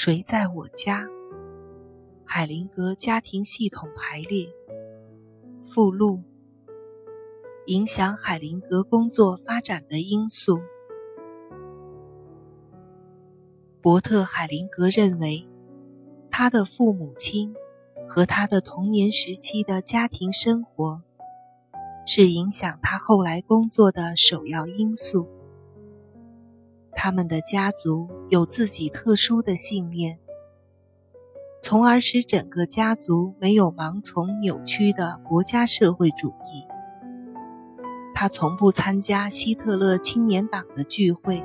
谁在我家？海灵格家庭系统排列附录：影响海灵格工作发展的因素。伯特·海灵格认为，他的父母亲和他的童年时期的家庭生活是影响他后来工作的首要因素。他们的家族有自己特殊的信念，从而使整个家族没有盲从扭曲的国家社会主义。他从不参加希特勒青年党的聚会，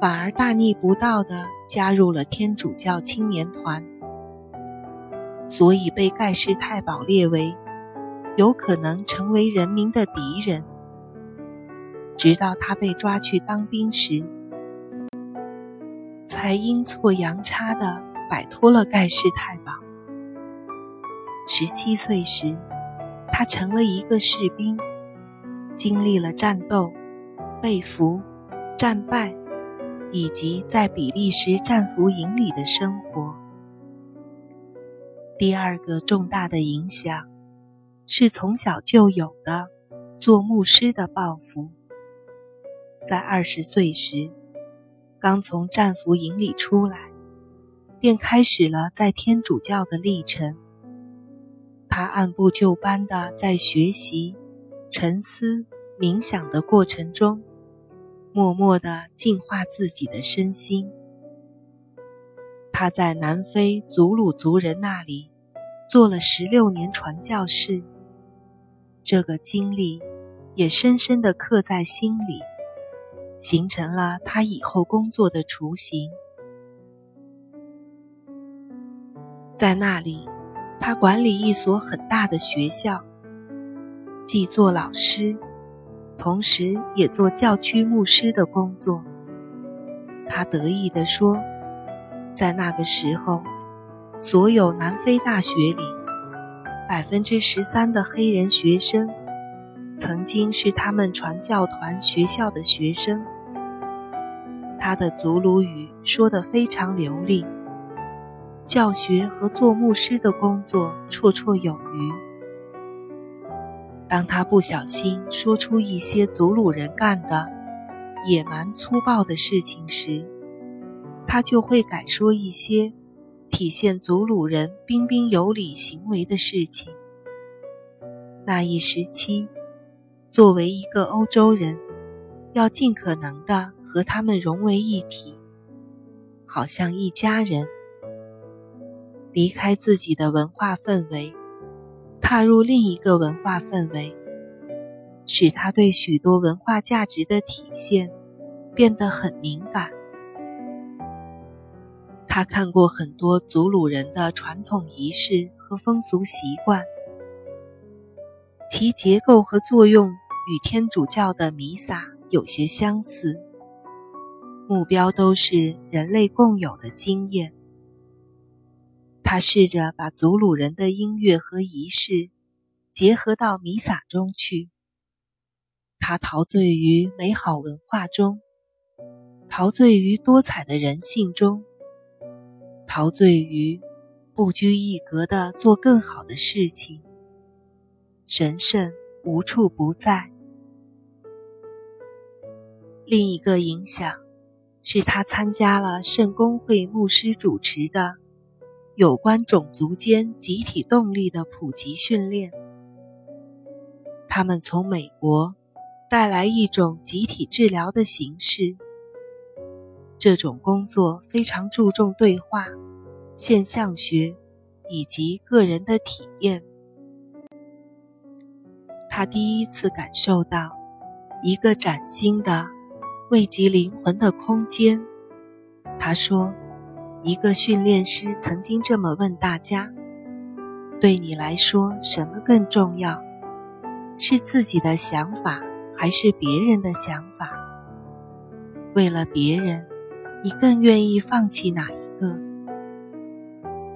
反而大逆不道地加入了天主教青年团，所以被盖世太保列为有可能成为人民的敌人。直到他被抓去当兵时，才阴错阳差地摆脱了盖世太保。十七岁时，他成了一个士兵，经历了战斗、被俘、战败，以及在比利时战俘营里的生活。第二个重大的影响，是从小就有的做牧师的抱负。在二十岁时，刚从战俘营里出来，便开始了在天主教的历程。他按部就班地在学习、沉思、冥想的过程中，默默地净化自己的身心。他在南非祖鲁族人那里做了十六年传教士，这个经历也深深地刻在心里。形成了他以后工作的雏形。在那里，他管理一所很大的学校，既做老师，同时也做教区牧师的工作。他得意地说：“在那个时候，所有南非大学里，百分之十三的黑人学生，曾经是他们传教团学校的学生。”他的祖鲁语说得非常流利，教学和做牧师的工作绰绰有余。当他不小心说出一些祖鲁人干的野蛮粗暴的事情时，他就会改说一些体现祖鲁人彬彬有礼行为的事情。那一时期，作为一个欧洲人，要尽可能的。和他们融为一体，好像一家人。离开自己的文化氛围，踏入另一个文化氛围，使他对许多文化价值的体现变得很敏感。他看过很多祖鲁人的传统仪式和风俗习惯，其结构和作用与天主教的弥撒有些相似。目标都是人类共有的经验。他试着把祖鲁人的音乐和仪式结合到弥撒中去。他陶醉于美好文化中，陶醉于多彩的人性中，陶醉于不拘一格的做更好的事情。神圣无处不在。另一个影响。是他参加了圣公会牧师主持的有关种族间集体动力的普及训练。他们从美国带来一种集体治疗的形式。这种工作非常注重对话、现象学以及个人的体验。他第一次感受到一个崭新的。慰藉灵魂的空间，他说：“一个训练师曾经这么问大家：对你来说，什么更重要？是自己的想法，还是别人的想法？为了别人，你更愿意放弃哪一个？”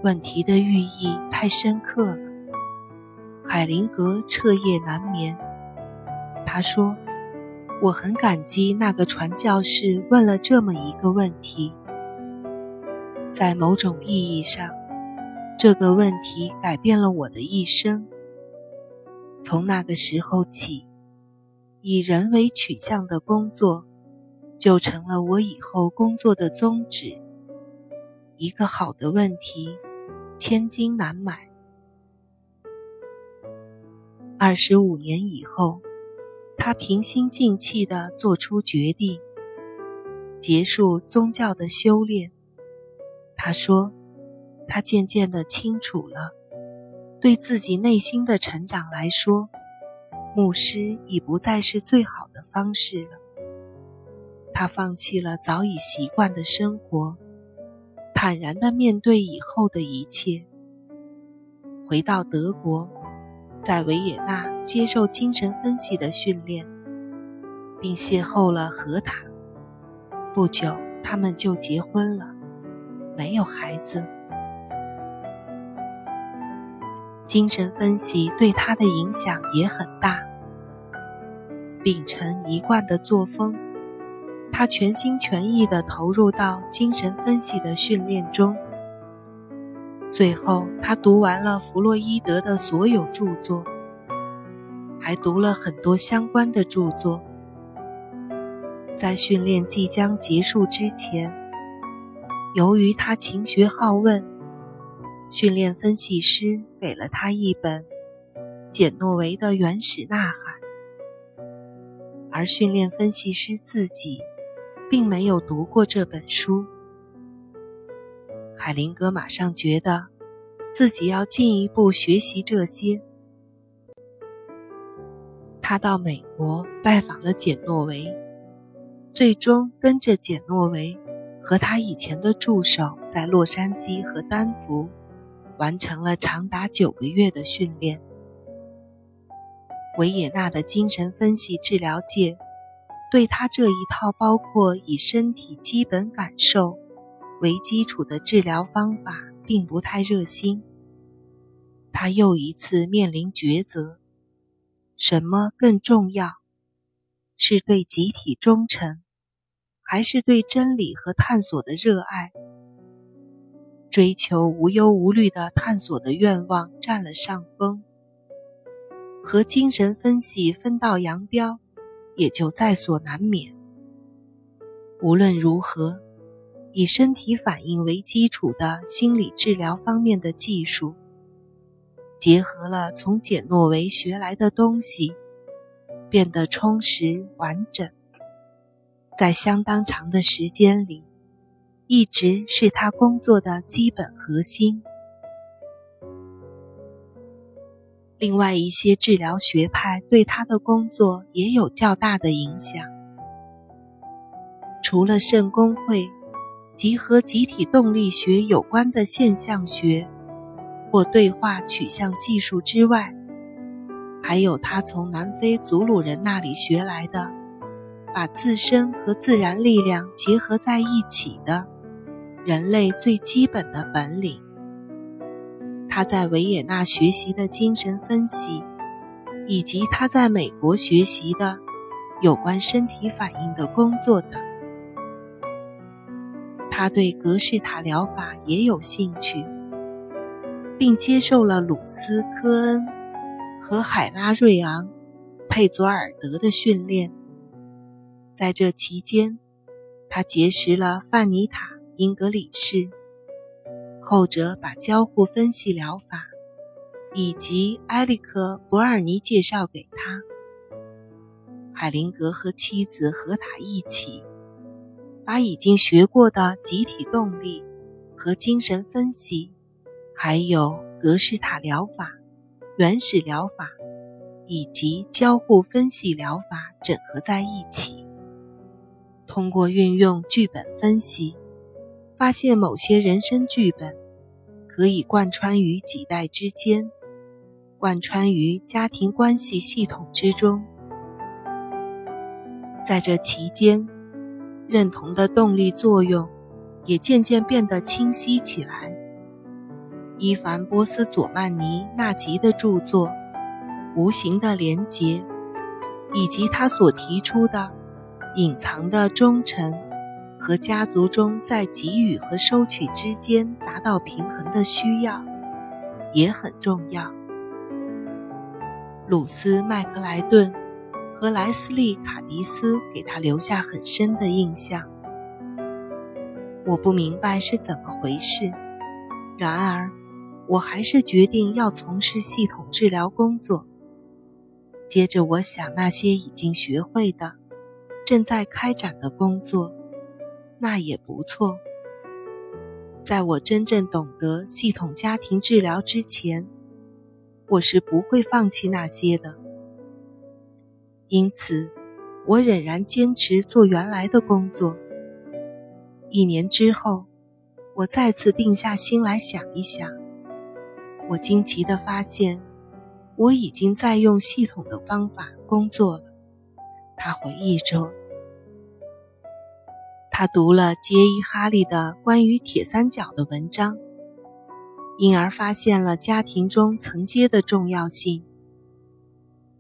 问题的寓意太深刻了，海灵格彻夜难眠。他说。我很感激那个传教士问了这么一个问题。在某种意义上，这个问题改变了我的一生。从那个时候起，以人为取向的工作就成了我以后工作的宗旨。一个好的问题，千金难买。二十五年以后，他平心静气地做出决定，结束宗教的修炼。他说：“他渐渐地清楚了，对自己内心的成长来说，牧师已不再是最好的方式了。他放弃了早已习惯的生活，坦然地面对以后的一切，回到德国。”在维也纳接受精神分析的训练，并邂逅了何塔。不久，他们就结婚了，没有孩子。精神分析对他的影响也很大。秉承一贯的作风，他全心全意地投入到精神分析的训练中。最后，他读完了弗洛伊德的所有著作，还读了很多相关的著作。在训练即将结束之前，由于他勤学好问，训练分析师给了他一本简诺维的《原始呐喊》，而训练分析师自己并没有读过这本书。海灵格马上觉得自己要进一步学习这些。他到美国拜访了简诺维，最终跟着简诺维和他以前的助手在洛杉矶和丹佛完成了长达九个月的训练。维也纳的精神分析治疗界对他这一套包括以身体基本感受。为基础的治疗方法并不太热心。他又一次面临抉择：什么更重要？是对集体忠诚，还是对真理和探索的热爱？追求无忧无虑的探索的愿望占了上风，和精神分析分道扬镳，也就在所难免。无论如何。以身体反应为基础的心理治疗方面的技术，结合了从简诺维学来的东西，变得充实完整。在相当长的时间里，一直是他工作的基本核心。另外一些治疗学派对他的工作也有较大的影响，除了圣公会。及和集体动力学有关的现象学或对话取向技术之外，还有他从南非祖鲁人那里学来的，把自身和自然力量结合在一起的人类最基本的本领。他在维也纳学习的精神分析，以及他在美国学习的有关身体反应的工作等。他对格式塔疗法也有兴趣，并接受了鲁斯科恩和海拉瑞昂佩佐尔德的训练。在这期间，他结识了范尼塔英格里士，后者把交互分析疗法以及埃里克博尔尼介绍给他。海灵格和妻子和塔一起。把已经学过的集体动力和精神分析，还有格式塔疗法、原始疗法以及交互分析疗法整合在一起，通过运用剧本分析，发现某些人生剧本可以贯穿于几代之间，贯穿于家庭关系系统之中，在这期间。认同的动力作用也渐渐变得清晰起来。伊凡·波斯佐曼尼纳吉的著作《无形的连结》，以及他所提出的隐藏的忠诚和家族中在给予和收取之间达到平衡的需要也很重要。鲁斯·麦克莱顿和莱斯利·卡迪斯给他留下很深的印象。我不明白是怎么回事，然而我还是决定要从事系统治疗工作。接着，我想那些已经学会的、正在开展的工作，那也不错。在我真正懂得系统家庭治疗之前，我是不会放弃那些的。因此，我仍然坚持做原来的工作。一年之后，我再次定下心来想一想，我惊奇地发现。我已经在用系统的方法工作了，他回忆说。他读了杰伊·哈利的关于铁三角的文章，因而发现了家庭中层阶的重要性。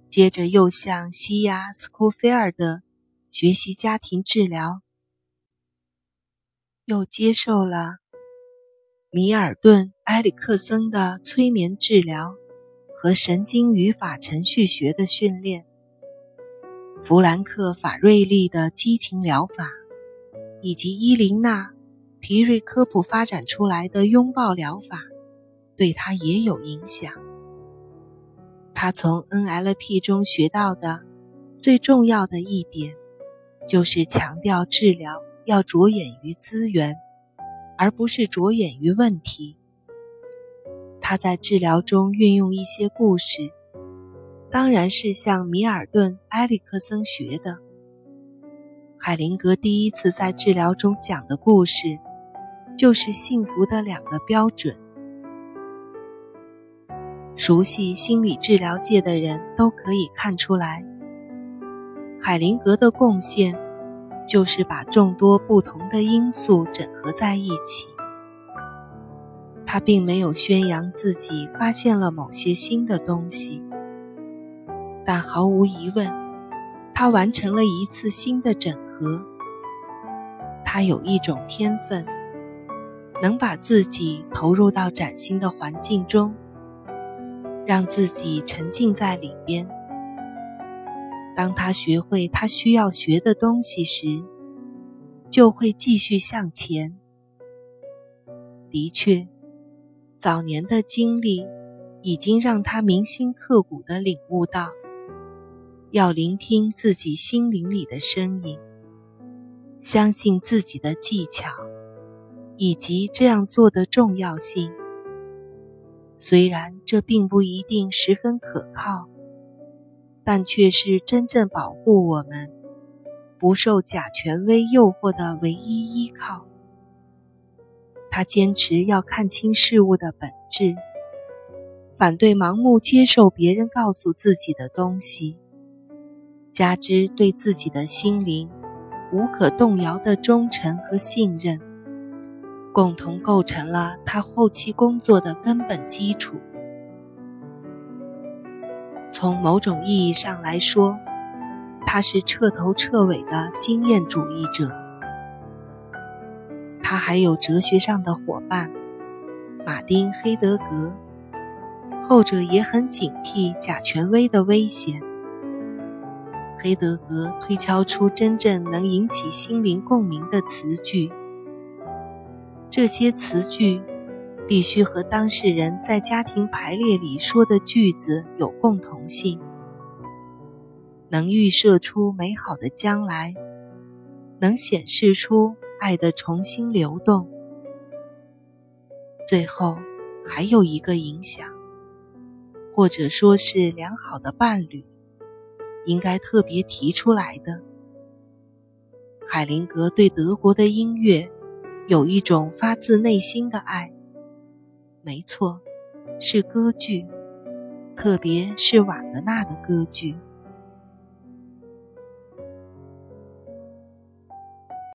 接着又向西亚·斯库菲尔德学习家庭治疗，又接受了米尔顿·埃里克森的催眠治疗。和神经语法程序学的训练，弗兰克·法瑞利的激情疗法，以及伊琳娜·皮瑞科普发展出来的拥抱疗法，对他也有影响。他从 NLP 中学到的最重要的一点，就是强调治疗要着眼于资源，而不是着眼于问题。他在治疗中运用一些故事，当然是向米尔顿·埃里克森学的。海灵格第一次在治疗中讲的故事，就是幸福的两个标准。熟悉心理治疗界的人都可以看出来，海灵格的贡献就是把众多不同的因素整合在一起。他并没有宣扬自己发现了某些新的东西，但毫无疑问，他完成了一次新的整合。他有一种天分，能把自己投入到崭新的环境中，让自己沉浸在里边。当他学会他需要学的东西时，就会继续向前。的确。早年的经历已经让他铭心刻骨地领悟到，要聆听自己心灵里的声音，相信自己的技巧，以及这样做的重要性。虽然这并不一定十分可靠，但却是真正保护我们不受假权威诱惑的唯一依靠。他坚持要看清事物的本质，反对盲目接受别人告诉自己的东西，加之对自己的心灵无可动摇的忠诚和信任，共同构成了他后期工作的根本基础。从某种意义上来说，他是彻头彻尾的经验主义者。他还有哲学上的伙伴，马丁·黑德格，后者也很警惕假权威的危险。黑德格推敲出真正能引起心灵共鸣的词句，这些词句必须和当事人在家庭排列里说的句子有共同性，能预设出美好的将来，能显示出。爱的重新流动，最后还有一个影响，或者说是良好的伴侣，应该特别提出来的。海灵格对德国的音乐有一种发自内心的爱，没错，是歌剧，特别是瓦格纳的歌剧。